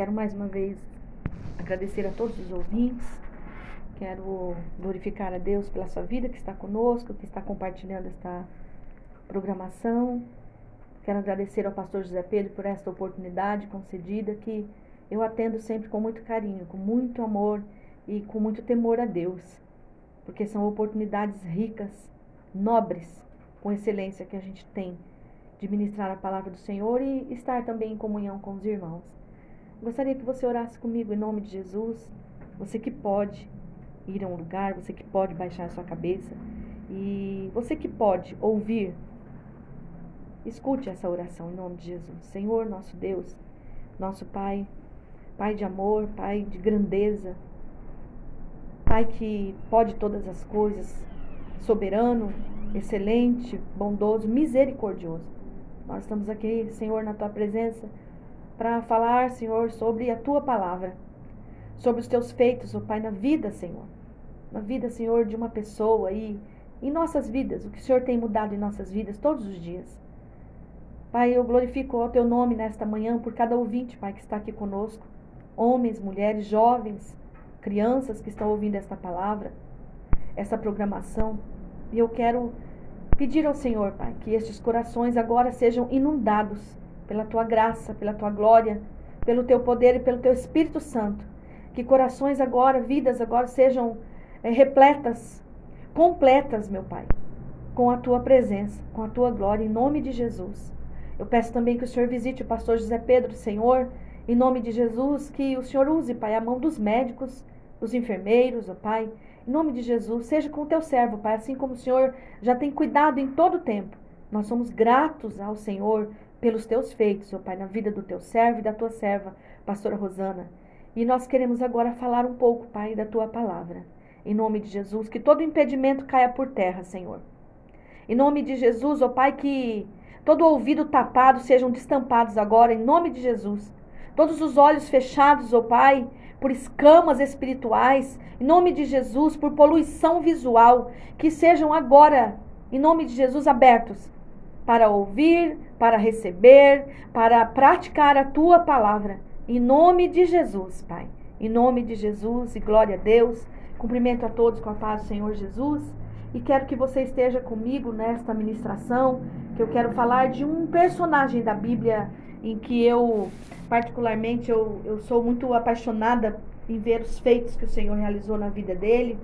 Quero mais uma vez agradecer a todos os ouvintes. Quero glorificar a Deus pela sua vida que está conosco, que está compartilhando esta programação. Quero agradecer ao pastor José Pedro por esta oportunidade concedida que eu atendo sempre com muito carinho, com muito amor e com muito temor a Deus, porque são oportunidades ricas, nobres, com excelência que a gente tem de ministrar a palavra do Senhor e estar também em comunhão com os irmãos. Gostaria que você orasse comigo em nome de Jesus, você que pode ir a um lugar, você que pode baixar a sua cabeça e você que pode ouvir, escute essa oração em nome de Jesus. Senhor, nosso Deus, nosso Pai, Pai de amor, Pai de grandeza, Pai que pode todas as coisas, soberano, excelente, bondoso, misericordioso. Nós estamos aqui, Senhor, na tua presença para falar, Senhor, sobre a tua palavra, sobre os teus feitos, ó Pai, na vida, Senhor. Na vida, Senhor, de uma pessoa e em nossas vidas, o que o Senhor tem mudado em nossas vidas todos os dias. Pai, eu glorifico o teu nome nesta manhã por cada ouvinte, Pai, que está aqui conosco. Homens, mulheres, jovens, crianças que estão ouvindo esta palavra, essa programação. E eu quero Pedir ao Senhor, Pai, que estes corações agora sejam inundados pela tua graça, pela tua glória, pelo teu poder e pelo teu Espírito Santo. Que corações agora, vidas agora sejam é, repletas, completas, meu Pai, com a tua presença, com a tua glória, em nome de Jesus. Eu peço também que o Senhor visite o pastor José Pedro, Senhor, em nome de Jesus, que o Senhor use, Pai, a mão dos médicos, dos enfermeiros, ó Pai, em nome de Jesus, seja com o teu servo, Pai, assim como o Senhor já tem cuidado em todo o tempo. Nós somos gratos ao Senhor pelos teus feitos, ó Pai, na vida do teu servo e da tua serva, pastora Rosana. E nós queremos agora falar um pouco, Pai, da tua palavra. Em nome de Jesus, que todo impedimento caia por terra, Senhor. Em nome de Jesus, ó Pai, que todo ouvido tapado sejam destampados agora, em nome de Jesus. Todos os olhos fechados, ó Pai, por escamas espirituais, em nome de Jesus, por poluição visual, que sejam agora, em nome de Jesus, abertos para ouvir, para receber, para praticar a tua palavra. Em nome de Jesus, Pai. Em nome de Jesus e glória a Deus. Cumprimento a todos com a paz do Senhor Jesus. E quero que você esteja comigo nesta ministração, que eu quero falar de um personagem da Bíblia em que eu particularmente eu, eu sou muito apaixonada em ver os feitos que o Senhor realizou na vida dele,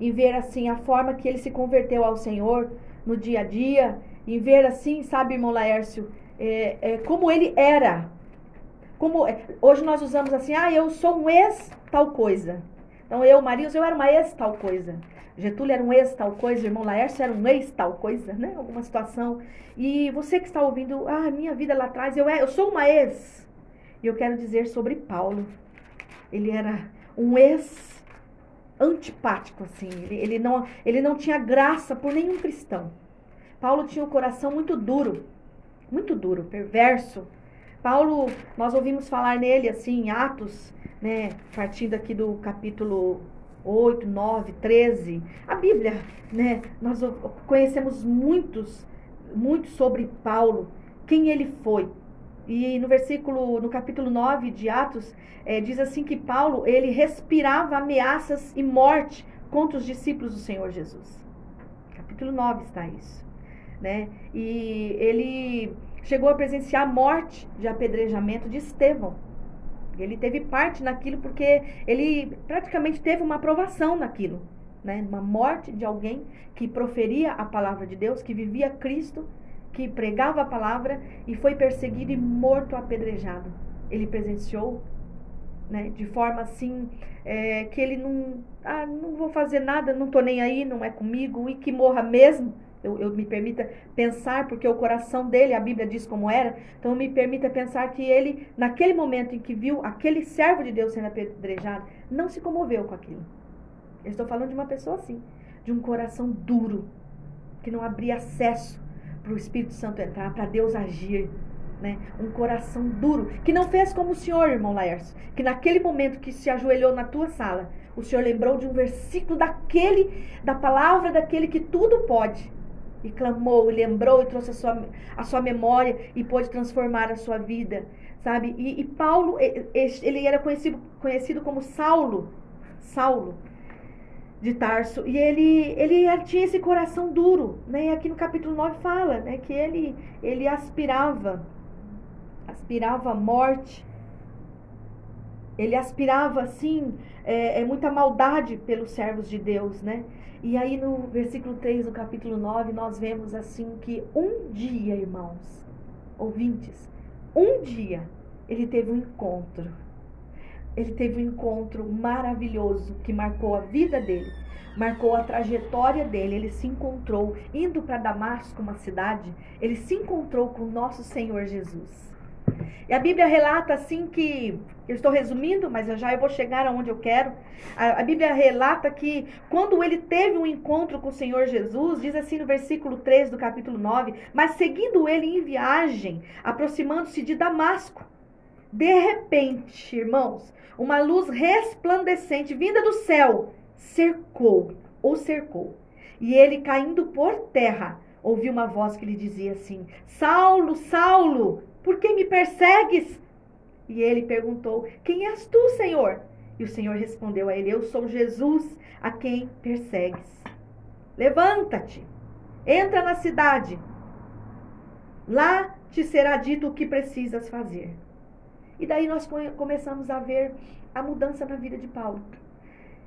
em ver assim a forma que ele se converteu ao Senhor no dia a dia, em ver assim, sabe, irmão Laércio, é, é, como ele era. Como é, hoje nós usamos assim, ah, eu sou um ex tal coisa. Então eu, Marius, eu era uma ex tal coisa. Getúlio era um ex tal coisa, irmão Laércio era um ex tal coisa, né? Alguma situação. E você que está ouvindo, ah, minha vida lá atrás, eu, é, eu sou uma ex. E eu quero dizer sobre Paulo. Ele era um ex antipático, assim. Ele, ele, não, ele não tinha graça por nenhum cristão. Paulo tinha um coração muito duro, muito duro, perverso. Paulo, nós ouvimos falar nele assim em Atos, né, partindo aqui do capítulo 8, 9, 13. A Bíblia, né? Nós conhecemos muitos, muito sobre Paulo, quem ele foi. E no versículo, no capítulo 9 de Atos, é, diz assim que Paulo, ele respirava ameaças e morte contra os discípulos do Senhor Jesus. Capítulo 9 está isso, né? E ele chegou a presenciar a morte de apedrejamento de Estevão ele teve parte naquilo porque ele praticamente teve uma aprovação naquilo, né? Uma morte de alguém que proferia a palavra de Deus, que vivia Cristo, que pregava a palavra e foi perseguido e morto apedrejado. Ele presenciou, né? De forma assim é, que ele não, ah, não vou fazer nada, não tô nem aí, não é comigo e que morra mesmo eu, eu me permita pensar, porque o coração dele, a Bíblia diz como era, então me permita pensar que ele, naquele momento em que viu aquele servo de Deus sendo apedrejado, não se comoveu com aquilo. Eu estou falando de uma pessoa assim, de um coração duro, que não abria acesso para o Espírito Santo entrar, para Deus agir. Né? Um coração duro, que não fez como o Senhor, irmão Laércio, que naquele momento que se ajoelhou na tua sala, o Senhor lembrou de um versículo daquele, da palavra daquele que tudo pode e clamou, e lembrou, e trouxe a sua, a sua memória e pôde transformar a sua vida. sabe? E, e Paulo, ele era conhecido, conhecido como Saulo, Saulo de Tarso, e ele, ele tinha esse coração duro, né? E aqui no capítulo 9 fala, né, que ele, ele aspirava, aspirava a morte, ele aspirava, assim, é, é, muita maldade pelos servos de Deus, né? E aí no versículo 3 do capítulo 9, nós vemos assim que um dia, irmãos, ouvintes, um dia ele teve um encontro. Ele teve um encontro maravilhoso que marcou a vida dele, marcou a trajetória dele. Ele se encontrou indo para Damasco, uma cidade, ele se encontrou com o nosso Senhor Jesus. E a Bíblia relata assim que, eu estou resumindo, mas já eu vou chegar aonde eu quero. A, a, Bíblia relata que quando ele teve um encontro com o Senhor Jesus, diz assim no versículo 3 do capítulo 9: Mas seguindo ele em viagem, aproximando-se de Damasco, de repente, irmãos, uma luz resplandecente vinda do céu cercou, ou cercou. E ele caindo por terra, ouviu uma voz que lhe dizia assim: Saulo, Saulo, por que me persegues? E ele perguntou: Quem és tu, Senhor? E o Senhor respondeu a ele: Eu sou Jesus, a quem persegues. Levanta-te, entra na cidade. Lá te será dito o que precisas fazer. E daí nós começamos a ver a mudança na vida de Paulo.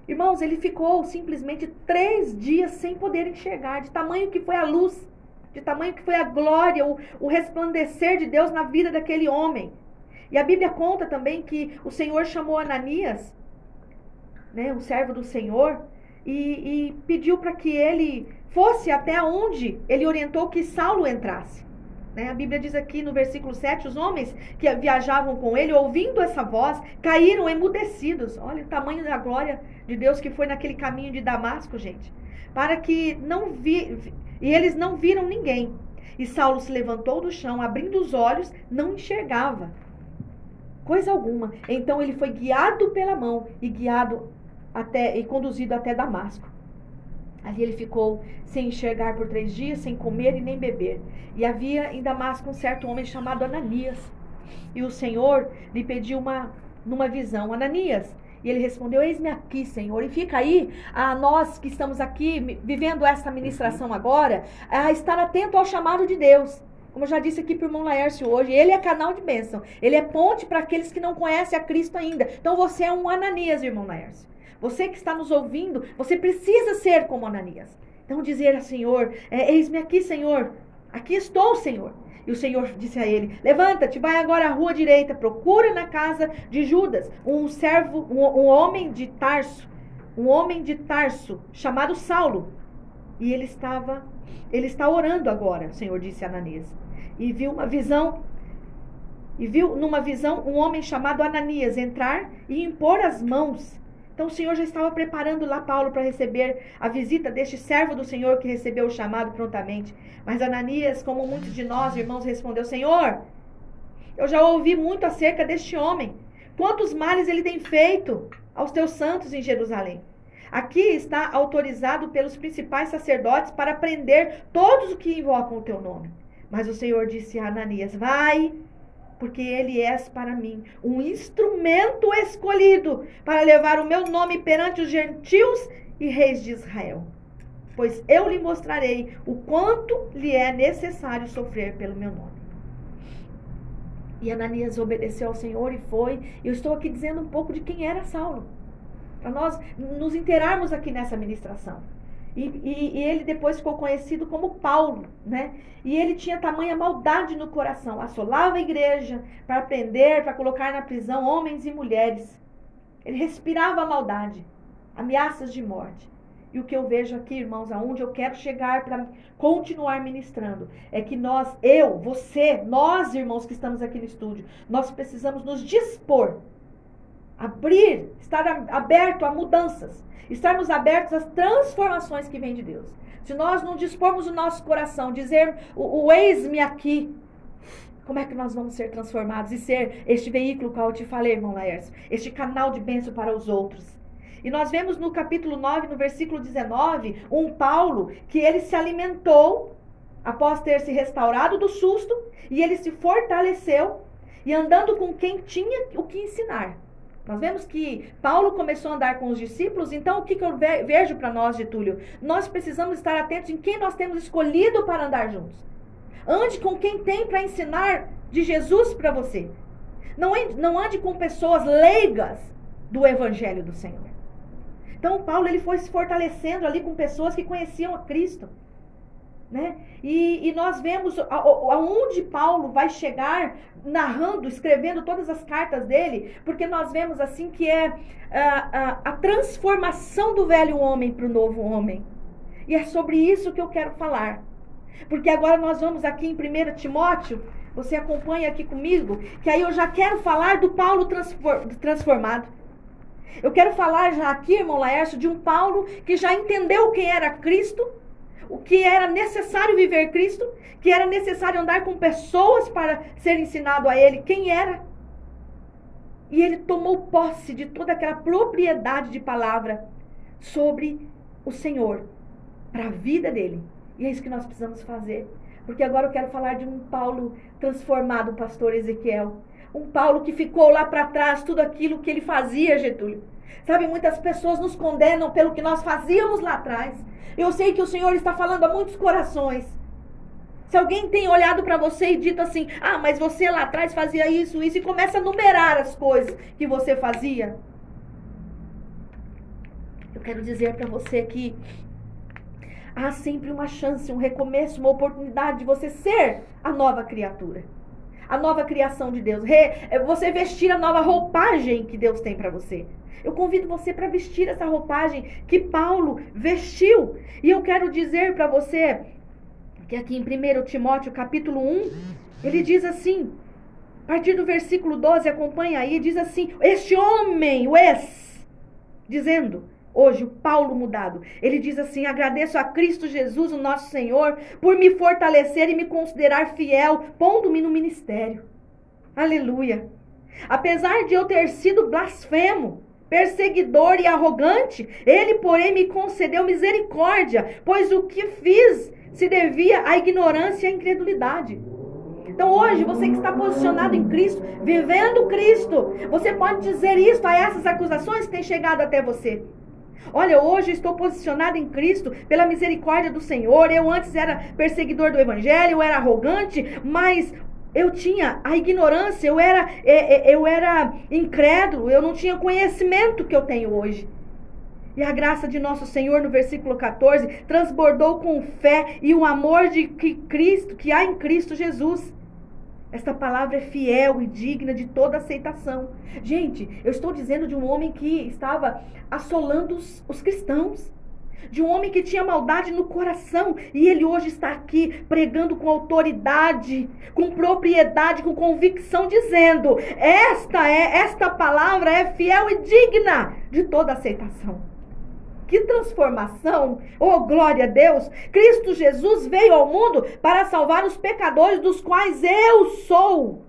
Irmãos, ele ficou simplesmente três dias sem poder enxergar, de tamanho que foi a luz de tamanho que foi a glória, o, o resplandecer de Deus na vida daquele homem. E a Bíblia conta também que o Senhor chamou Ananias, né, um servo do Senhor, e, e pediu para que ele fosse até onde ele orientou que Saulo entrasse. Né? A Bíblia diz aqui no versículo 7: os homens que viajavam com ele, ouvindo essa voz, caíram emudecidos. Olha o tamanho da glória de Deus que foi naquele caminho de Damasco, gente. Para que não vi, e eles não viram ninguém. E Saulo se levantou do chão, abrindo os olhos, não enxergava coisa alguma. Então ele foi guiado pela mão e guiado até e conduzido até Damasco. Ali ele ficou sem enxergar por três dias, sem comer e nem beber. E havia em Damasco um certo homem chamado Ananias. E o Senhor lhe pediu uma numa visão, Ananias. E ele respondeu: Eis-me aqui, Senhor. E fica aí a nós que estamos aqui vivendo essa ministração agora, a estar atento ao chamado de Deus. Como eu já disse aqui para o irmão Laércio hoje, ele é canal de bênção. Ele é ponte para aqueles que não conhecem a Cristo ainda. Então você é um Ananias, irmão Laércio. Você que está nos ouvindo, você precisa ser como Ananias. Então dizer ao Senhor, é, eis-me aqui, Senhor. Aqui estou, Senhor. E o Senhor disse a ele: Levanta-te, vai agora à rua direita, procura na casa de Judas um servo, um, um homem de Tarso, um homem de Tarso chamado Saulo. E ele estava, ele está orando agora, o Senhor disse a Ananias. E viu uma visão e viu numa visão um homem chamado Ananias entrar e impor as mãos então o Senhor já estava preparando lá Paulo para receber a visita deste servo do Senhor que recebeu o chamado prontamente. Mas Ananias, como muitos de nós, irmãos, respondeu: Senhor, eu já ouvi muito acerca deste homem. Quantos males ele tem feito aos teus santos em Jerusalém? Aqui está autorizado pelos principais sacerdotes para prender todos os que invocam o teu nome. Mas o Senhor disse a Ananias: Vai porque ele és para mim um instrumento escolhido para levar o meu nome perante os gentios e reis de Israel. Pois eu lhe mostrarei o quanto lhe é necessário sofrer pelo meu nome. E Ananias obedeceu ao Senhor e foi. Eu estou aqui dizendo um pouco de quem era Saulo, para nós nos inteirarmos aqui nessa ministração. E, e, e, ele depois ficou conhecido como Paulo, né? E ele tinha tamanha maldade no coração, assolava a igreja para prender, para colocar na prisão homens e mulheres. Ele respirava maldade, ameaças de morte. E o que eu vejo aqui, irmãos, aonde eu quero chegar para continuar ministrando, é que nós, eu, você, nós, irmãos que estamos aqui no estúdio, nós precisamos nos dispor, abrir, estar aberto a mudanças estarmos abertos às transformações que vêm de Deus. Se nós não dispormos o nosso coração, dizer o, o eis-me aqui, como é que nós vamos ser transformados e ser este veículo que eu te falei, irmão Laércio? Este canal de bênção para os outros. E nós vemos no capítulo 9, no versículo 19, um Paulo que ele se alimentou após ter se restaurado do susto e ele se fortaleceu e andando com quem tinha o que ensinar. Nós vemos que Paulo começou a andar com os discípulos, então o que, que eu vejo para nós, Getúlio? Nós precisamos estar atentos em quem nós temos escolhido para andar juntos. Ande com quem tem para ensinar de Jesus para você. Não, não ande com pessoas leigas do Evangelho do Senhor. Então, Paulo ele foi se fortalecendo ali com pessoas que conheciam a Cristo. Né? E, e nós vemos aonde Paulo vai chegar narrando, escrevendo todas as cartas dele, porque nós vemos assim que é a, a, a transformação do velho homem para o novo homem. E é sobre isso que eu quero falar. Porque agora nós vamos aqui em 1 Timóteo, você acompanha aqui comigo, que aí eu já quero falar do Paulo transformado. Eu quero falar já aqui, irmão Laércio, de um Paulo que já entendeu quem era Cristo o que era necessário viver Cristo, que era necessário andar com pessoas para ser ensinado a ele quem era. E ele tomou posse de toda aquela propriedade de palavra sobre o Senhor para a vida dele. E é isso que nós precisamos fazer. Porque agora eu quero falar de um Paulo transformado, pastor Ezequiel. Um Paulo que ficou lá para trás tudo aquilo que ele fazia, Getúlio. Sabe, muitas pessoas nos condenam pelo que nós fazíamos lá atrás. Eu sei que o Senhor está falando a muitos corações. Se alguém tem olhado para você e dito assim: "Ah, mas você lá atrás fazia isso, isso" e começa a numerar as coisas que você fazia. Eu quero dizer para você que há sempre uma chance, um recomeço, uma oportunidade de você ser a nova criatura. A nova criação de Deus. Você vestir a nova roupagem que Deus tem para você. Eu convido você para vestir essa roupagem que Paulo vestiu. E eu quero dizer para você que aqui em 1 Timóteo capítulo 1, ele diz assim, a partir do versículo 12, acompanha aí, diz assim: Este homem, o ex, dizendo, hoje, o Paulo mudado, ele diz assim: Agradeço a Cristo Jesus, o nosso Senhor, por me fortalecer e me considerar fiel, pondo-me no ministério. Aleluia. Apesar de eu ter sido blasfemo, perseguidor e arrogante, ele, porém, me concedeu misericórdia, pois o que fiz se devia à ignorância e à incredulidade. Então hoje, você que está posicionado em Cristo, vivendo Cristo, você pode dizer isso a essas acusações que têm chegado até você. Olha, hoje estou posicionado em Cristo pela misericórdia do Senhor. Eu antes era perseguidor do Evangelho, eu era arrogante, mas eu tinha a ignorância, eu era, é, é, eu era incrédulo, eu não tinha conhecimento que eu tenho hoje. E a graça de nosso Senhor, no versículo 14, transbordou com fé e o amor de que Cristo, que há em Cristo Jesus. Esta palavra é fiel e digna de toda aceitação. Gente, eu estou dizendo de um homem que estava assolando os, os cristãos de um homem que tinha maldade no coração e ele hoje está aqui pregando com autoridade, com propriedade, com convicção, dizendo: esta é esta palavra é fiel e digna de toda aceitação. Que transformação! Oh, glória a Deus! Cristo Jesus veio ao mundo para salvar os pecadores, dos quais eu sou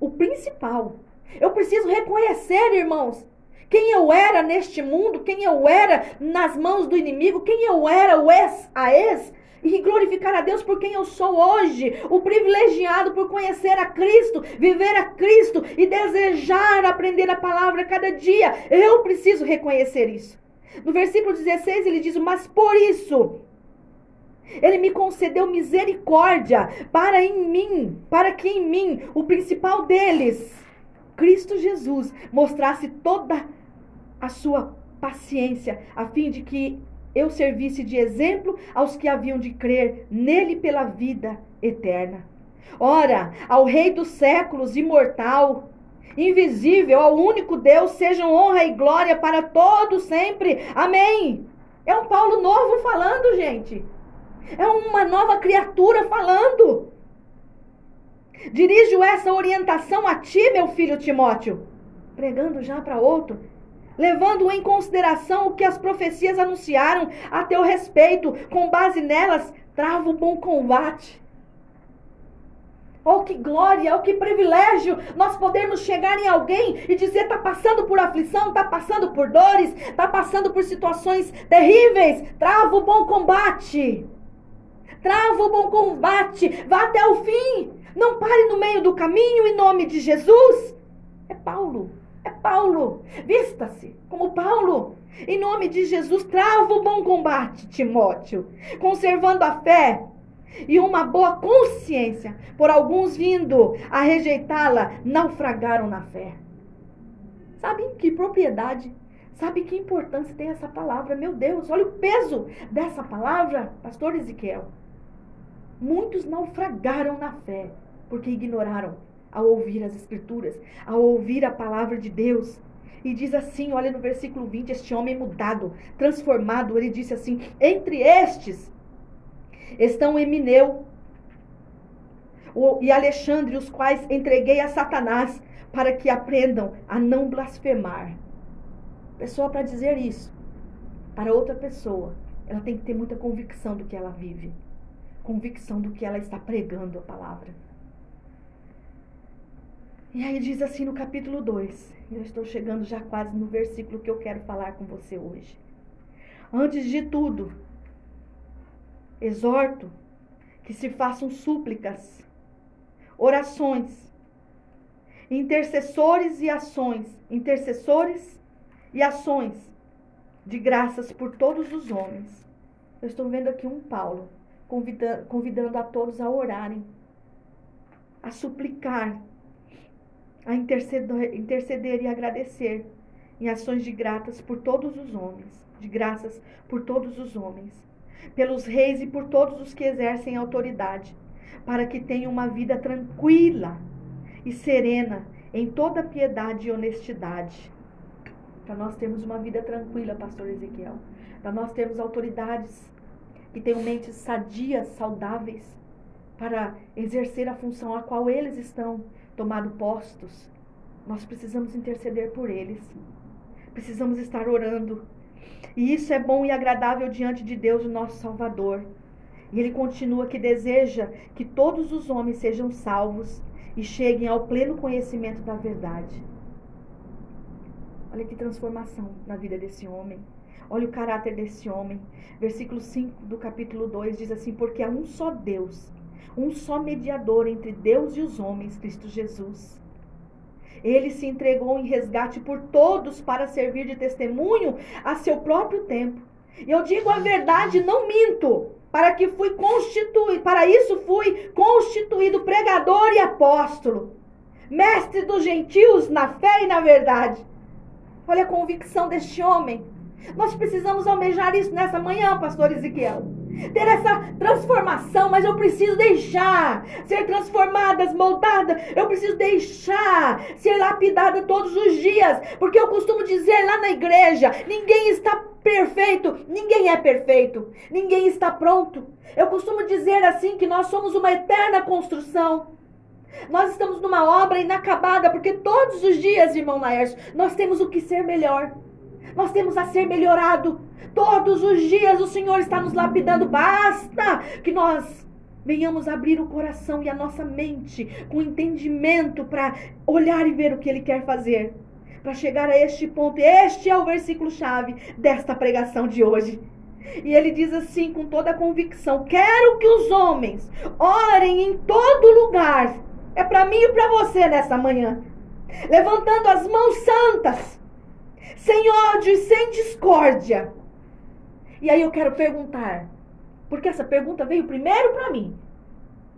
o principal. Eu preciso reconhecer, irmãos, quem eu era neste mundo, quem eu era nas mãos do inimigo, quem eu era o ex a ex, e glorificar a Deus por quem eu sou hoje, o privilegiado por conhecer a Cristo, viver a Cristo e desejar aprender a palavra cada dia. Eu preciso reconhecer isso. No versículo 16 ele diz: Mas por isso ele me concedeu misericórdia para em mim, para que em mim, o principal deles, Cristo Jesus, mostrasse toda a sua paciência, a fim de que eu servisse de exemplo aos que haviam de crer nele pela vida eterna. Ora, ao Rei dos séculos, imortal, invisível, ao único Deus, sejam honra e glória para todos sempre. Amém. É um Paulo novo falando, gente. É uma nova criatura falando. Dirijo essa orientação a ti, meu filho Timóteo, pregando já para outro levando em consideração o que as profecias anunciaram a teu respeito, com base nelas, trava o bom combate. Oh, que glória, oh, que privilégio nós podermos chegar em alguém e dizer: está passando por aflição, está passando por dores, está passando por situações terríveis. Trava o bom combate. Trava o bom combate. Vá até o fim. Não pare no meio do caminho em nome de Jesus. É Paulo. É Paulo. Vista-se como Paulo. Em nome de Jesus, trava o bom combate, Timóteo, conservando a fé e uma boa consciência, por alguns vindo a rejeitá-la, naufragaram na fé. Sabe que propriedade, sabe que importância tem essa palavra? Meu Deus, olha o peso dessa palavra, pastor Ezequiel. Muitos naufragaram na fé, porque ignoraram ao ouvir as Escrituras, ao ouvir a palavra de Deus. E diz assim, olha no versículo 20, este homem mudado, transformado, ele disse assim: entre estes estão Emineu e Alexandre, os quais entreguei a Satanás para que aprendam a não blasfemar. Pessoa para dizer isso para outra pessoa, ela tem que ter muita convicção do que ela vive, convicção do que ela está pregando a palavra. E aí diz assim no capítulo 2, eu estou chegando já quase no versículo que eu quero falar com você hoje. Antes de tudo, exorto que se façam súplicas, orações, intercessores e ações, intercessores e ações de graças por todos os homens. Eu estou vendo aqui um Paulo convidando, convidando a todos a orarem, a suplicar, a interceder, interceder e agradecer em ações de graças por todos os homens, de graças por todos os homens pelos reis e por todos os que exercem autoridade, para que tenham uma vida tranquila e serena em toda piedade e honestidade. Para nós termos uma vida tranquila, pastor Ezequiel. Para nós termos autoridades que tenham mentes sadias, saudáveis, para exercer a função a qual eles estão tomando postos. Nós precisamos interceder por eles. Precisamos estar orando e isso é bom e agradável diante de Deus, o nosso Salvador. E ele continua que deseja que todos os homens sejam salvos e cheguem ao pleno conhecimento da verdade. Olha que transformação na vida desse homem. Olha o caráter desse homem. Versículo 5 do capítulo 2 diz assim: Porque há um só Deus, um só mediador entre Deus e os homens, Cristo Jesus ele se entregou em resgate por todos para servir de testemunho a seu próprio tempo. E eu digo a verdade, não minto, para que fui constituído, para isso fui constituído pregador e apóstolo, mestre dos gentios na fé e na verdade. Olha a convicção deste homem. Nós precisamos almejar isso nessa manhã, pastor Ezequiel ter essa transformação, mas eu preciso deixar ser transformada, moldada. Eu preciso deixar ser lapidada todos os dias, porque eu costumo dizer lá na igreja: ninguém está perfeito, ninguém é perfeito, ninguém está pronto. Eu costumo dizer assim que nós somos uma eterna construção. Nós estamos numa obra inacabada, porque todos os dias, irmão Laércio, nós temos o que ser melhor. Nós temos a ser melhorado. Todos os dias o Senhor está nos lapidando. Basta que nós venhamos abrir o coração e a nossa mente com entendimento para olhar e ver o que Ele quer fazer. Para chegar a este ponto. Este é o versículo-chave desta pregação de hoje. E ele diz assim com toda a convicção: Quero que os homens orem em todo lugar. É para mim e para você nessa manhã. Levantando as mãos santas, sem ódio e sem discórdia e aí eu quero perguntar, porque essa pergunta veio primeiro para mim.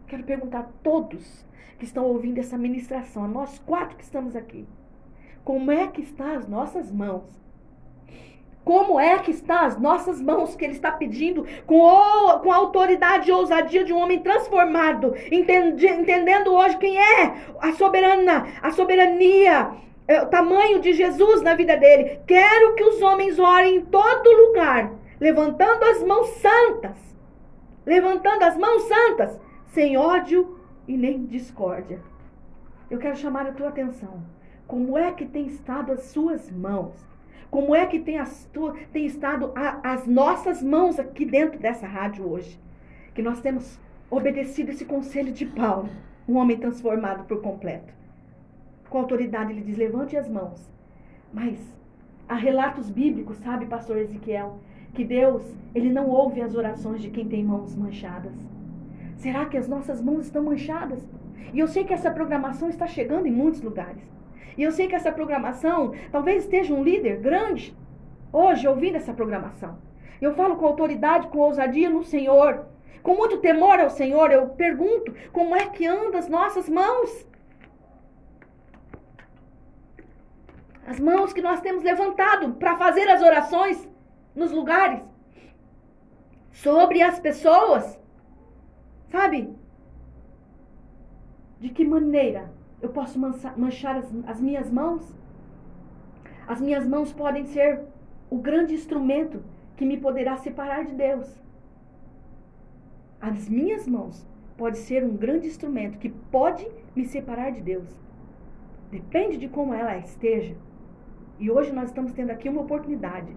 Quero perguntar a todos que estão ouvindo essa ministração, a nós quatro que estamos aqui. Como é que estão as nossas mãos? Como é que estão as nossas mãos que ele está pedindo com, o, com a autoridade e ousadia de um homem transformado, entendendo hoje quem é a soberana, a soberania, o tamanho de Jesus na vida dele. Quero que os homens orem em todo lugar levantando as mãos santas, levantando as mãos santas, sem ódio e nem discórdia. Eu quero chamar a tua atenção. Como é que tem estado as suas mãos? Como é que tem, as tu, tem estado a, as nossas mãos aqui dentro dessa rádio hoje? Que nós temos obedecido esse conselho de Paulo, um homem transformado por completo. Com autoridade, ele diz: levante as mãos. Mas há relatos bíblicos, sabe, pastor Ezequiel, que Deus, ele não ouve as orações de quem tem mãos manchadas. Será que as nossas mãos estão manchadas? E eu sei que essa programação está chegando em muitos lugares. E eu sei que essa programação, talvez esteja um líder grande hoje ouvindo essa programação. Eu falo com autoridade, com ousadia no Senhor. Com muito temor ao Senhor, eu pergunto: como é que andam as nossas mãos? As mãos que nós temos levantado para fazer as orações nos lugares sobre as pessoas. Sabe? De que maneira eu posso manchar as, as minhas mãos? As minhas mãos podem ser o grande instrumento que me poderá separar de Deus. As minhas mãos pode ser um grande instrumento que pode me separar de Deus. Depende de como ela esteja. E hoje nós estamos tendo aqui uma oportunidade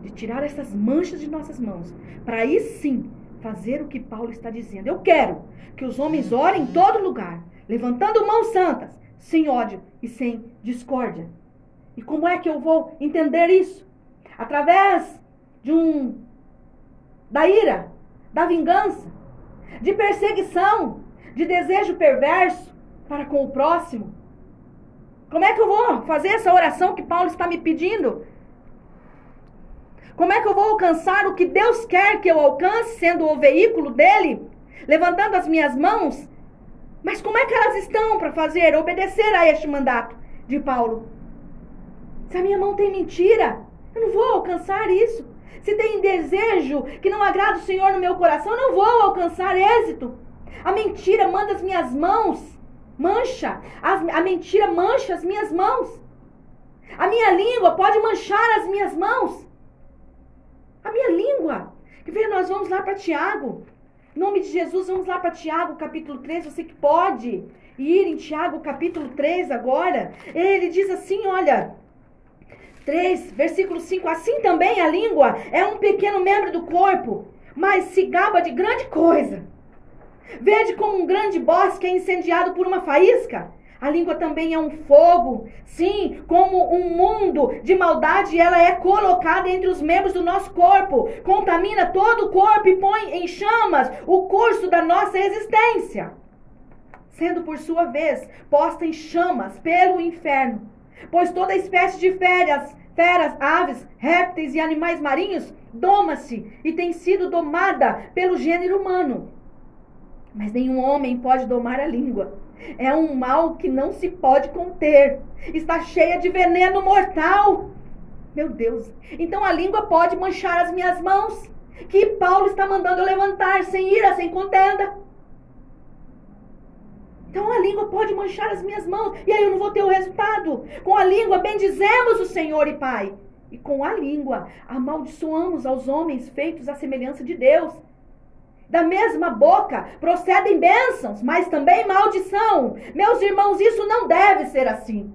de tirar essas manchas de nossas mãos, para aí sim fazer o que Paulo está dizendo. Eu quero que os homens orem em todo lugar, levantando mãos santas, sem ódio e sem discórdia. E como é que eu vou entender isso? Através de um da ira, da vingança, de perseguição, de desejo perverso para com o próximo. Como é que eu vou fazer essa oração que Paulo está me pedindo? Como é que eu vou alcançar o que Deus quer que eu alcance, sendo o veículo dele, levantando as minhas mãos? Mas como é que elas estão para fazer, obedecer a este mandato de Paulo? Se a minha mão tem mentira, eu não vou alcançar isso. Se tem desejo que não agrada o Senhor no meu coração, eu não vou alcançar êxito. A mentira manda as minhas mãos, mancha. As, a mentira mancha as minhas mãos. A minha língua pode manchar as minhas mãos. A minha língua. Que vê, nós vamos lá para Tiago. Em nome de Jesus, vamos lá para Tiago, capítulo 3. Você que pode ir em Tiago, capítulo 3 agora. Ele diz assim: olha. 3, versículo 5. Assim também a língua é um pequeno membro do corpo, mas se gaba de grande coisa. Vede como um grande bosque é incendiado por uma faísca. A língua também é um fogo. Sim, como um mundo de maldade, ela é colocada entre os membros do nosso corpo. Contamina todo o corpo e põe em chamas o curso da nossa existência. Sendo, por sua vez, posta em chamas pelo inferno. Pois toda espécie de feras, feras, aves, répteis e animais marinhos doma-se e tem sido domada pelo gênero humano. Mas nenhum homem pode domar a língua é um mal que não se pode conter. Está cheia de veneno mortal. Meu Deus. Então a língua pode manchar as minhas mãos. Que Paulo está mandando eu levantar sem ira, sem contenda. Então a língua pode manchar as minhas mãos. E aí eu não vou ter o resultado. Com a língua bendizemos o Senhor e Pai. E com a língua amaldiçoamos aos homens feitos à semelhança de Deus. Da mesma boca procedem bênçãos, mas também maldição. Meus irmãos, isso não deve ser assim.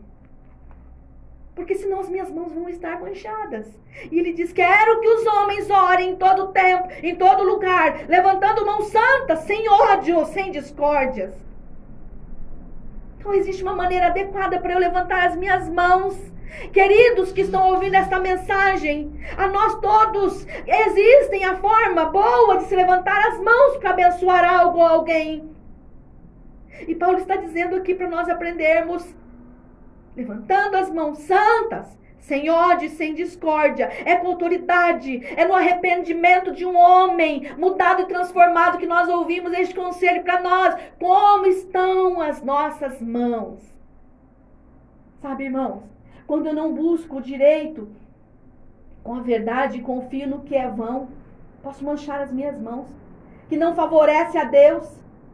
Porque senão as minhas mãos vão estar manchadas. E ele diz: Quero que os homens orem em todo tempo, em todo lugar, levantando mãos santas, sem ódio, sem discórdias. Então existe uma maneira adequada para eu levantar as minhas mãos Queridos que estão ouvindo esta mensagem, a nós todos existem a forma boa de se levantar as mãos para abençoar algo ou alguém. E Paulo está dizendo aqui para nós aprendermos levantando as mãos santas, sem ódio, sem discórdia, é com autoridade, é no arrependimento de um homem mudado e transformado que nós ouvimos este conselho para nós. Como estão as nossas mãos? Sabe, irmãos? Quando eu não busco o direito com a verdade e confio no que é vão, posso manchar as minhas mãos. Que não favorece a Deus,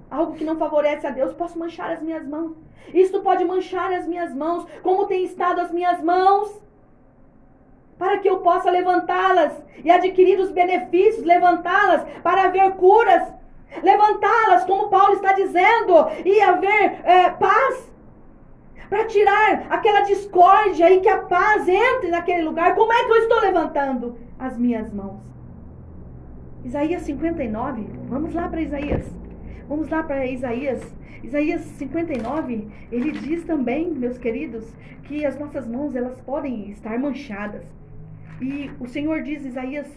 algo que não favorece a Deus, posso manchar as minhas mãos. Isto pode manchar as minhas mãos, como tem estado as minhas mãos, para que eu possa levantá-las e adquirir os benefícios, levantá-las para haver curas, levantá-las, como Paulo está dizendo, e haver é, paz para tirar aquela discórdia e que a paz entre naquele lugar. Como é que eu estou levantando as minhas mãos? Isaías 59, vamos lá para Isaías. Vamos lá para Isaías. Isaías 59, ele diz também, meus queridos, que as nossas mãos elas podem estar manchadas. E o Senhor diz, Isaías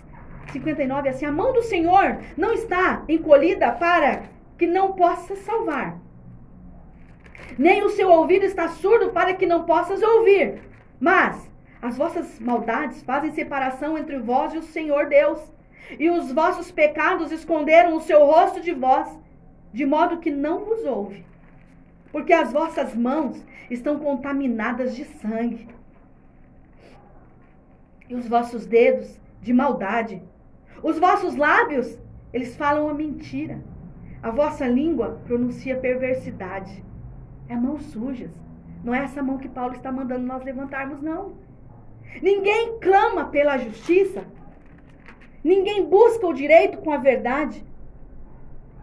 59, assim: a mão do Senhor não está encolhida para que não possa salvar, nem o seu ouvido está surdo para que não possas ouvir. Mas as vossas maldades fazem separação entre vós e o Senhor Deus, e os vossos pecados esconderam o seu rosto de vós, de modo que não vos ouve. Porque as vossas mãos estão contaminadas de sangue, e os vossos dedos de maldade. Os vossos lábios, eles falam a mentira. A vossa língua pronuncia perversidade. É mãos sujas. Não é essa mão que Paulo está mandando nós levantarmos, não. Ninguém clama pela justiça. Ninguém busca o direito com a verdade.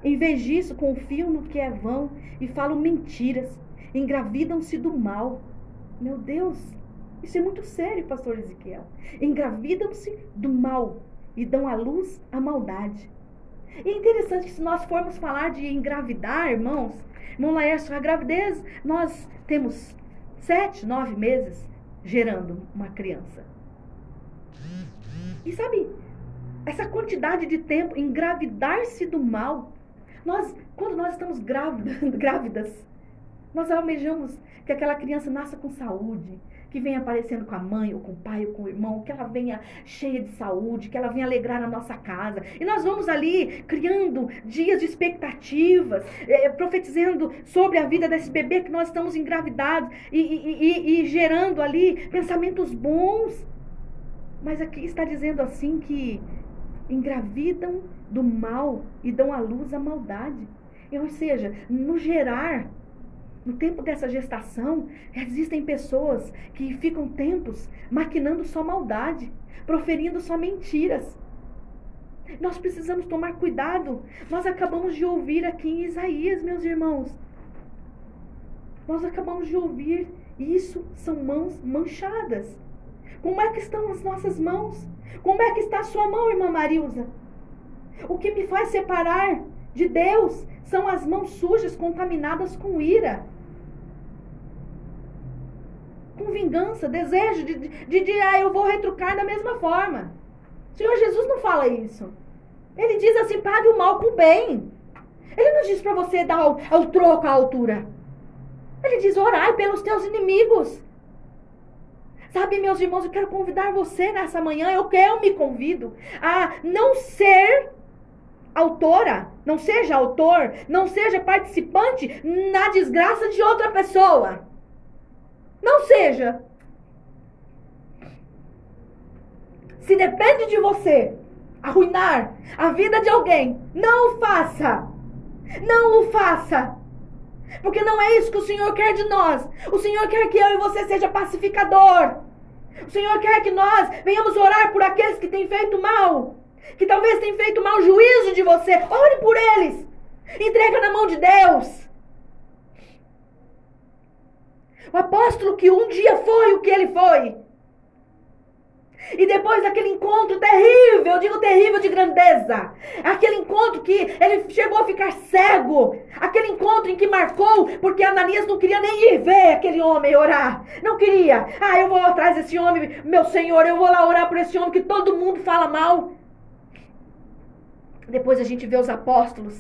Em vez disso, confiam no que é vão e falam mentiras. Engravidam-se do mal. Meu Deus, isso é muito sério, pastor Ezequiel. Engravidam-se do mal e dão à luz a maldade. E é interessante que se nós formos falar de engravidar, irmãos, irmão Laércio, a gravidez, nós temos sete, nove meses gerando uma criança. E sabe, essa quantidade de tempo, engravidar-se do mal, nós, quando nós estamos grávidas, grávidas, nós almejamos que aquela criança nasça com saúde, que venha aparecendo com a mãe, ou com o pai, ou com o irmão, que ela venha cheia de saúde, que ela venha alegrar a nossa casa. E nós vamos ali criando dias de expectativas, é, profetizando sobre a vida desse bebê que nós estamos engravidados e, e, e, e gerando ali pensamentos bons. Mas aqui está dizendo assim que engravidam do mal e dão à luz a maldade. Ou seja, no gerar no tempo dessa gestação, existem pessoas que ficam tempos maquinando só maldade, proferindo só mentiras. Nós precisamos tomar cuidado. Nós acabamos de ouvir aqui em Isaías, meus irmãos. Nós acabamos de ouvir isso são mãos manchadas. Como é que estão as nossas mãos? Como é que está a sua mão, irmã Marilza? O que me faz separar de Deus são as mãos sujas, contaminadas com ira com vingança, desejo de, de, de, ah, eu vou retrucar da mesma forma. O Senhor Jesus não fala isso. Ele diz assim: pague o mal com o bem. Ele não diz para você dar o, o troco à altura. Ele diz: orai pelos teus inimigos. Sabe, meus irmãos, eu quero convidar você nessa manhã, eu quero, me convido a não ser autora, não seja autor, não seja participante na desgraça de outra pessoa. Não seja. Se depende de você arruinar a vida de alguém, não o faça. Não o faça. Porque não é isso que o Senhor quer de nós. O Senhor quer que eu e você seja pacificador. O Senhor quer que nós venhamos orar por aqueles que têm feito mal. Que talvez tenham feito mal juízo de você. Ore por eles. Entrega na mão de Deus. O apóstolo que um dia foi o que ele foi. E depois daquele encontro terrível, eu digo terrível de grandeza, aquele encontro que ele chegou a ficar cego, aquele encontro em que marcou, porque Ananias não queria nem ir ver aquele homem orar, não queria. Ah, eu vou atrás desse homem, meu Senhor, eu vou lá orar por esse homem que todo mundo fala mal. Depois a gente vê os apóstolos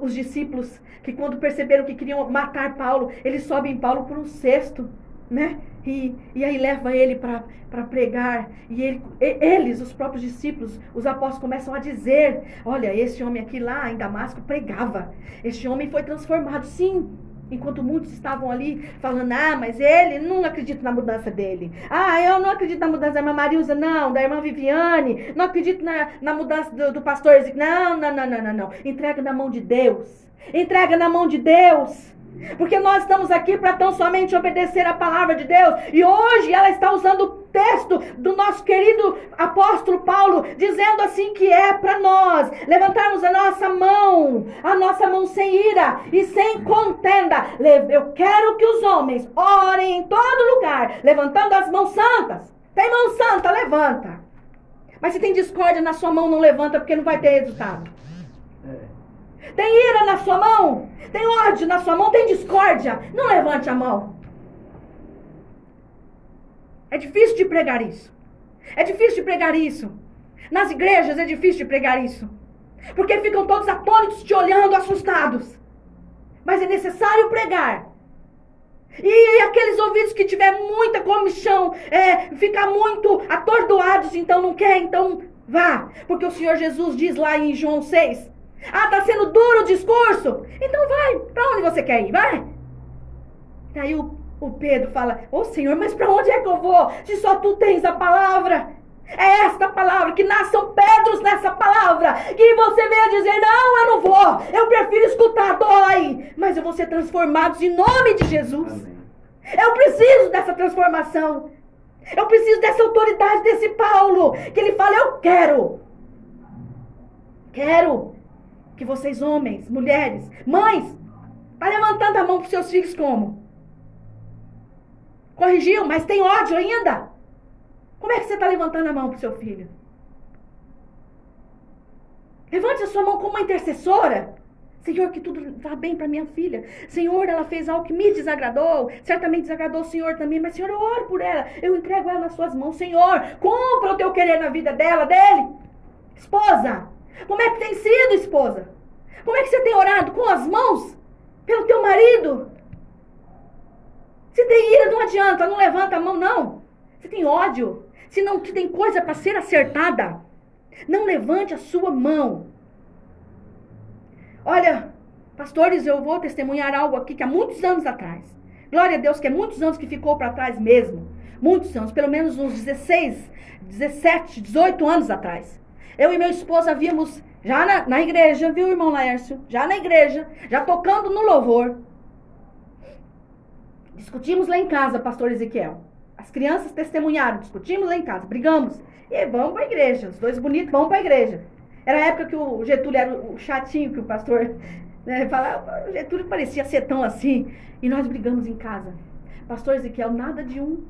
os discípulos que quando perceberam que queriam matar Paulo, eles sobem Paulo por um cesto, né? E, e aí leva ele para pregar. E ele, eles, os próprios discípulos, os apóstolos começam a dizer: Olha, esse homem aqui lá em Damasco pregava. Este homem foi transformado. Sim, Enquanto muitos estavam ali falando, ah, mas ele não acredita na mudança dele. Ah, eu não acredito na mudança da irmã Marilza, não, da irmã Viviane. Não acredito na, na mudança do, do pastor. Não, não, não, não, não, não. Entrega na mão de Deus. Entrega na mão de Deus. Porque nós estamos aqui para tão somente obedecer a palavra de Deus. E hoje ela está usando o texto do nosso querido apóstolo Paulo, dizendo assim que é para nós levantarmos a nossa mão, a nossa mão sem ira e sem contenda. Eu quero que os homens orem em todo lugar, levantando as mãos santas. Tem mão santa, levanta. Mas se tem discórdia na sua mão, não levanta porque não vai ter resultado. Tem ira na sua mão? Tem ódio na sua mão? Tem discórdia? Não levante a mão. É difícil de pregar isso. É difícil de pregar isso. Nas igrejas é difícil de pregar isso. Porque ficam todos atônitos te olhando, assustados. Mas é necessário pregar E aqueles ouvidos que tiver muita comichão, é, ficar muito atordoados, então não quer, então vá. Porque o Senhor Jesus diz lá em João 6: Ah, tá sendo duro o discurso? Então vai, para onde você quer ir? Vai. Daí o, o Pedro fala: Ô oh, Senhor, mas para onde é que eu vou? Se só tu tens a palavra. É esta palavra, que nasçam pedros nessa palavra, que você venha dizer: Não, eu não vou, eu prefiro escutar, dói, mas eu vou ser transformado em nome de Jesus. Amém. Eu preciso dessa transformação. Eu preciso dessa autoridade desse Paulo, que ele fala: Eu quero, quero que vocês, homens, mulheres, mães, tá levantando a mão para seus filhos como? Corrigiu, mas tem ódio ainda. Como é que você está levantando a mão para seu filho? Levante a sua mão como uma intercessora. Senhor, que tudo vá bem para minha filha. Senhor, ela fez algo que me desagradou. Certamente desagradou o Senhor também. Mas, Senhor, eu oro por ela. Eu entrego ela nas suas mãos. Senhor, compra o teu querer na vida dela, dele. Esposa, como é que tem sido, esposa? Como é que você tem orado com as mãos pelo teu marido? Se tem ira, não adianta, não levanta a mão, não. Se tem ódio, se não tem coisa para ser acertada, não levante a sua mão. Olha, pastores, eu vou testemunhar algo aqui que há muitos anos atrás. Glória a Deus que é muitos anos que ficou para trás mesmo. Muitos anos, pelo menos uns 16, 17, 18 anos atrás. Eu e meu esposo havíamos já na, na igreja, viu, irmão Laércio? Já na igreja, já tocando no louvor. Discutimos lá em casa, pastor Ezequiel. As crianças testemunharam, discutimos lá em casa, brigamos. E vamos para a igreja. Os dois bonitos vão para a igreja. Era a época que o Getúlio era o chatinho que o pastor né, falava. O Getúlio parecia ser tão assim. E nós brigamos em casa. Pastor Ezequiel, nada de um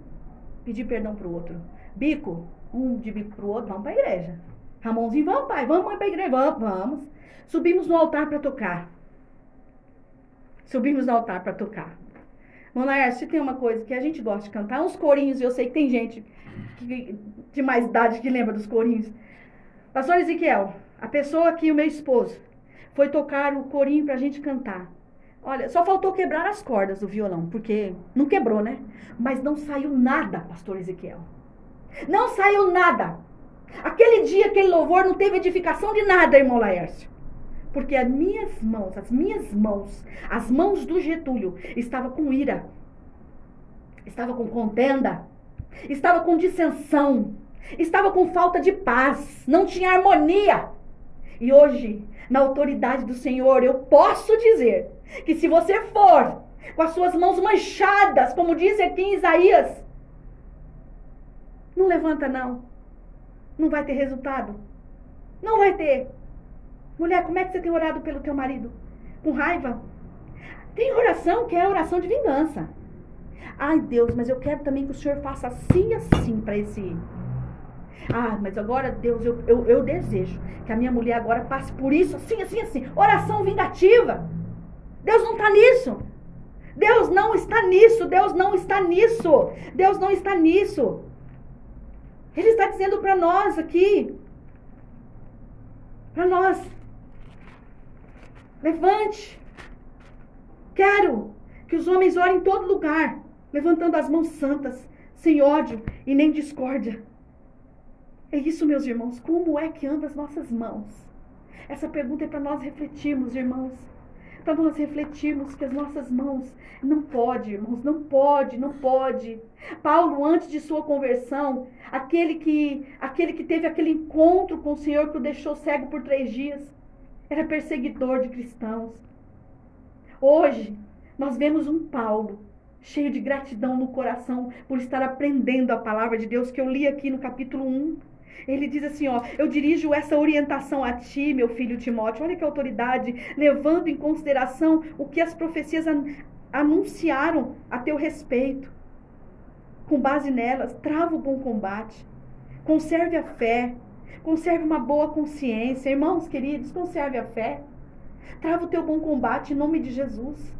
pedir perdão para o outro. Bico, um de bico para o outro, vamos para a igreja. Ramonzinho, vamos, pai, vamos para a igreja, vamos, vamos. Subimos no altar para tocar. Subimos no altar para tocar. Mona se tem uma coisa que a gente gosta de cantar, uns corinhos, e eu sei que tem gente que, de mais idade que lembra dos corinhos. Pastor Ezequiel, a pessoa aqui, o meu esposo, foi tocar o corinho pra gente cantar. Olha, só faltou quebrar as cordas do violão, porque não quebrou, né? Mas não saiu nada, pastor Ezequiel. Não saiu nada. Aquele dia, aquele louvor, não teve edificação de nada, irmão Laércio. Porque as minhas mãos, as minhas mãos, as mãos do Getúlio, estava com ira, estava com contenda, estava com dissensão, estava com falta de paz, não tinha harmonia. E hoje, na autoridade do Senhor, eu posso dizer que se você for com as suas mãos manchadas, como diz aqui em Isaías, não levanta não. Não vai ter resultado. Não vai ter. Mulher, como é que você tem orado pelo teu marido? Com raiva? Tem oração que é oração de vingança. Ai, Deus, mas eu quero também que o Senhor faça assim assim para esse. Ah, mas agora, Deus, eu, eu, eu desejo que a minha mulher agora passe por isso, assim, assim, assim. Oração vingativa. Deus não está nisso. Deus não está nisso. Deus não está nisso. Deus não está nisso. Ele está dizendo para nós aqui. Para nós. Levante. Quero que os homens orem em todo lugar, levantando as mãos santas, sem ódio e nem discórdia. É isso, meus irmãos. Como é que andam as nossas mãos? Essa pergunta é para nós refletirmos, irmãos. Para nós refletirmos que as nossas mãos não pode, irmãos, não pode, não pode. Paulo, antes de sua conversão, aquele que, aquele que teve aquele encontro com o Senhor que o deixou cego por três dias, era perseguidor de cristãos. Hoje, nós vemos um Paulo cheio de gratidão no coração por estar aprendendo a palavra de Deus que eu li aqui no capítulo 1. Ele diz assim, ó, eu dirijo essa orientação a ti, meu filho Timóteo. Olha que autoridade, levando em consideração o que as profecias an anunciaram a teu respeito. Com base nelas, trava o bom combate. Conserve a fé, Conserve uma boa consciência. Irmãos queridos, conserve a fé. Trava o teu bom combate em nome de Jesus.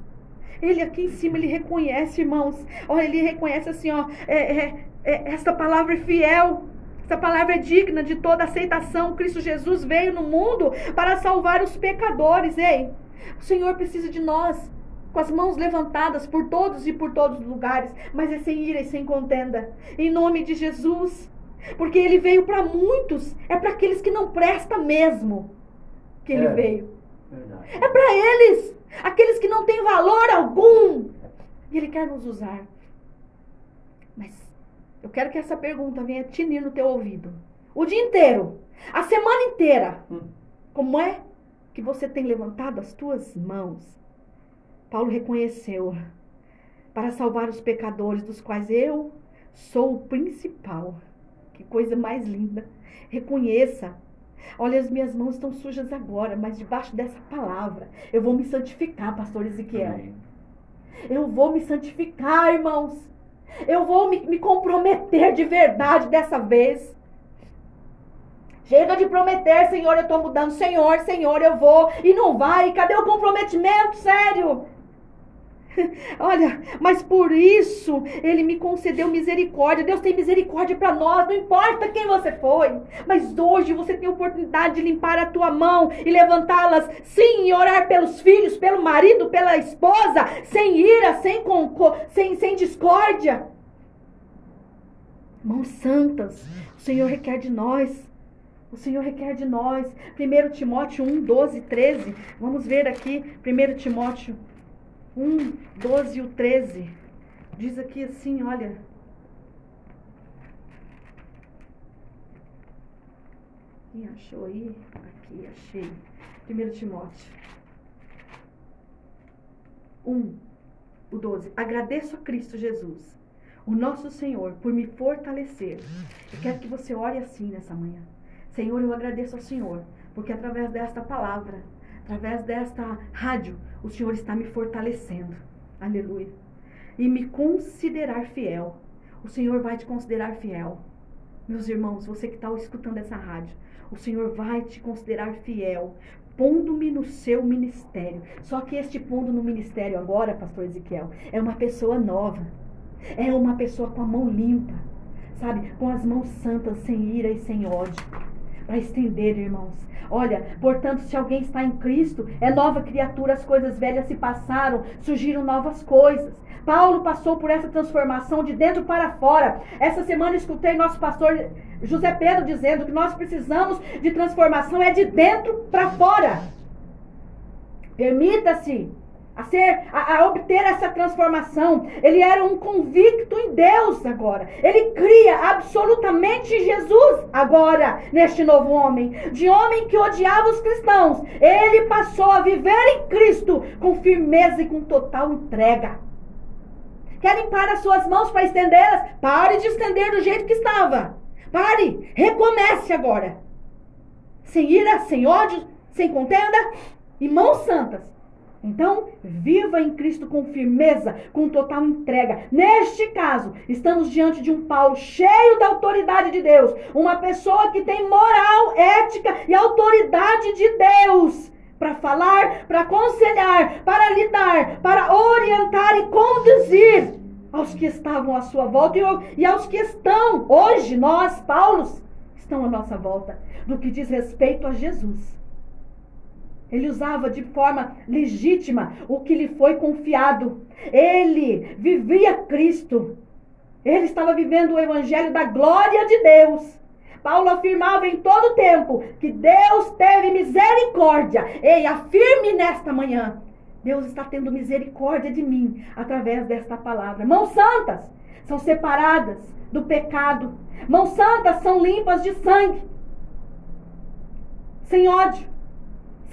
Ele aqui em cima, ele reconhece, irmãos. Olha, ele reconhece assim, ó. É, é, é, esta palavra é fiel. Esta palavra é digna de toda aceitação. Cristo Jesus veio no mundo para salvar os pecadores. Ei, o Senhor precisa de nós com as mãos levantadas por todos e por todos os lugares, mas é sem ira e sem contenda. Em nome de Jesus. Porque ele veio para muitos, é para aqueles que não prestam mesmo que ele é, veio. Verdade. É para eles, aqueles que não têm valor algum. E ele quer nos usar. Mas eu quero que essa pergunta venha tinir no teu ouvido. O dia inteiro, a semana inteira. Hum. Como é que você tem levantado as tuas mãos? Paulo reconheceu para salvar os pecadores, dos quais eu sou o principal. Que coisa mais linda. Reconheça. Olha, as minhas mãos estão sujas agora, mas debaixo dessa palavra eu vou me santificar, pastor Ezequiel. Amém. Eu vou me santificar, irmãos. Eu vou me, me comprometer de verdade dessa vez. Chega de prometer, Senhor, eu estou mudando. Senhor, Senhor, eu vou. E não vai. Cadê o comprometimento? Sério. Olha, mas por isso ele me concedeu misericórdia. Deus tem misericórdia para nós, não importa quem você foi. Mas hoje você tem a oportunidade de limpar a tua mão e levantá-las, sim, e orar pelos filhos, pelo marido, pela esposa, sem ira, sem, sem, sem discórdia. Mãos santas, o Senhor requer de nós. O Senhor requer de nós. 1 Timóteo 1, 12, 13. Vamos ver aqui, 1 Timóteo 1, 12 e o 13. Diz aqui assim, olha. Quem achou aí? Aqui, achei. 1 Timóteo 1, o 12. Agradeço a Cristo Jesus, o nosso Senhor, por me fortalecer. Eu quero que você ore assim nessa manhã. Senhor, eu agradeço ao Senhor, porque através desta palavra através desta rádio, o Senhor está me fortalecendo. Aleluia. E me considerar fiel. O Senhor vai te considerar fiel. Meus irmãos, você que está escutando essa rádio, o Senhor vai te considerar fiel, pondo-me no seu ministério. Só que este pondo no ministério agora, pastor Ezequiel, é uma pessoa nova. É uma pessoa com a mão limpa, sabe? Com as mãos santas, sem ira e sem ódio. Para estender, irmãos, Olha, portanto, se alguém está em Cristo, é nova criatura, as coisas velhas se passaram, surgiram novas coisas. Paulo passou por essa transformação de dentro para fora. Essa semana escutei nosso pastor José Pedro dizendo que nós precisamos de transformação é de dentro para fora. Permita-se a ser a, a, obter essa transformação. Ele era um convicto em Deus agora. Ele cria absolutamente Jesus agora neste novo homem, de homem que odiava os cristãos. Ele passou a viver em Cristo com firmeza e com total entrega. Quer limpar as suas mãos para estendê-las? Pare de estender do jeito que estava. Pare, recomece agora. Sem ira, sem ódio, sem contenda e mãos santas então, viva em Cristo com firmeza, com total entrega. Neste caso, estamos diante de um Paulo cheio da autoridade de Deus, uma pessoa que tem moral, ética e autoridade de Deus para falar, para aconselhar, para lidar, para orientar e conduzir aos que estavam à sua volta e aos que estão hoje, nós, Paulos, estão à nossa volta, do que diz respeito a Jesus. Ele usava de forma legítima o que lhe foi confiado. Ele vivia Cristo. Ele estava vivendo o evangelho da glória de Deus. Paulo afirmava em todo tempo que Deus teve misericórdia. Ei, afirme nesta manhã. Deus está tendo misericórdia de mim através desta palavra. Mãos santas são separadas do pecado. Mãos santas são limpas de sangue. Sem ódio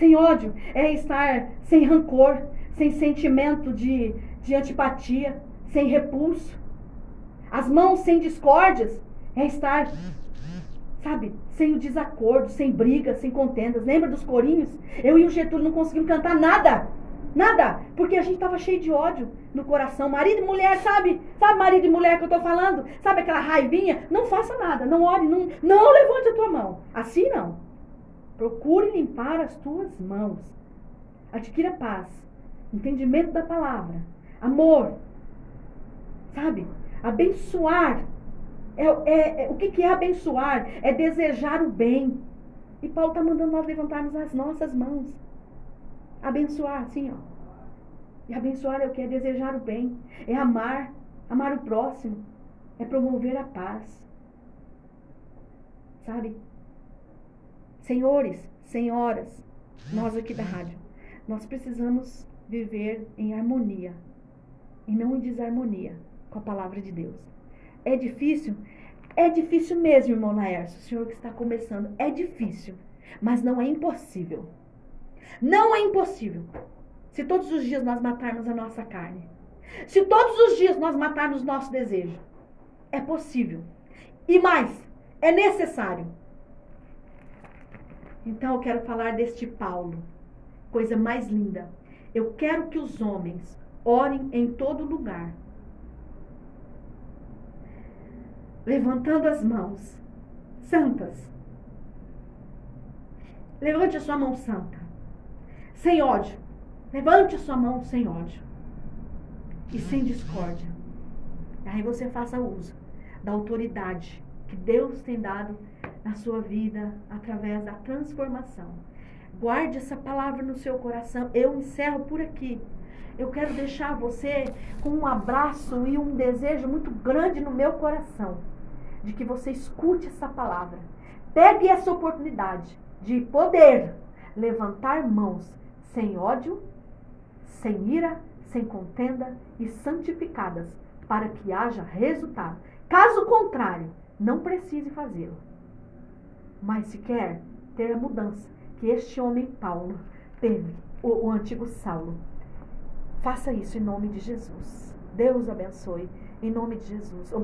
sem ódio é estar sem rancor, sem sentimento de, de antipatia, sem repulso. As mãos sem discórdias é estar, sabe, sem o desacordo, sem brigas, sem contendas. Lembra dos corinhos? Eu e o Getúlio não conseguimos cantar nada. Nada, porque a gente estava cheio de ódio no coração. Marido e mulher, sabe? Sabe marido e mulher que eu estou falando? Sabe aquela raivinha? Não faça nada, não ore, não, não levante a tua mão. Assim não. Procure limpar as tuas mãos. Adquira paz, entendimento da palavra, amor. Sabe? Abençoar. É, é, é o que, que é abençoar? É desejar o bem. E Paulo está mandando nós levantarmos as nossas mãos. Abençoar, assim, ó. E abençoar é o que? É desejar o bem, é amar, amar o próximo, é promover a paz. Sabe? Senhores, senhoras, nós aqui da rádio, nós precisamos viver em harmonia e não em desarmonia com a palavra de Deus. É difícil? É difícil mesmo, irmão Laércio, o senhor que está começando. É difícil, mas não é impossível. Não é impossível. Se todos os dias nós matarmos a nossa carne, se todos os dias nós matarmos nosso desejo, é possível. E mais, é necessário. Então eu quero falar deste Paulo. Coisa mais linda. Eu quero que os homens orem em todo lugar, levantando as mãos santas. Levante a sua mão santa, sem ódio. Levante a sua mão sem ódio e sem discórdia. Aí você faça uso da autoridade que Deus tem dado na sua vida através da transformação. Guarde essa palavra no seu coração. Eu encerro por aqui. Eu quero deixar você com um abraço e um desejo muito grande no meu coração de que você escute essa palavra. Pegue essa oportunidade de poder levantar mãos sem ódio, sem ira, sem contenda e santificadas para que haja resultado. Caso contrário, não precise fazê-lo. Mas se quer ter a mudança que este homem Paulo teve, o, o antigo Saulo, faça isso em nome de Jesus. Deus abençoe em nome de Jesus.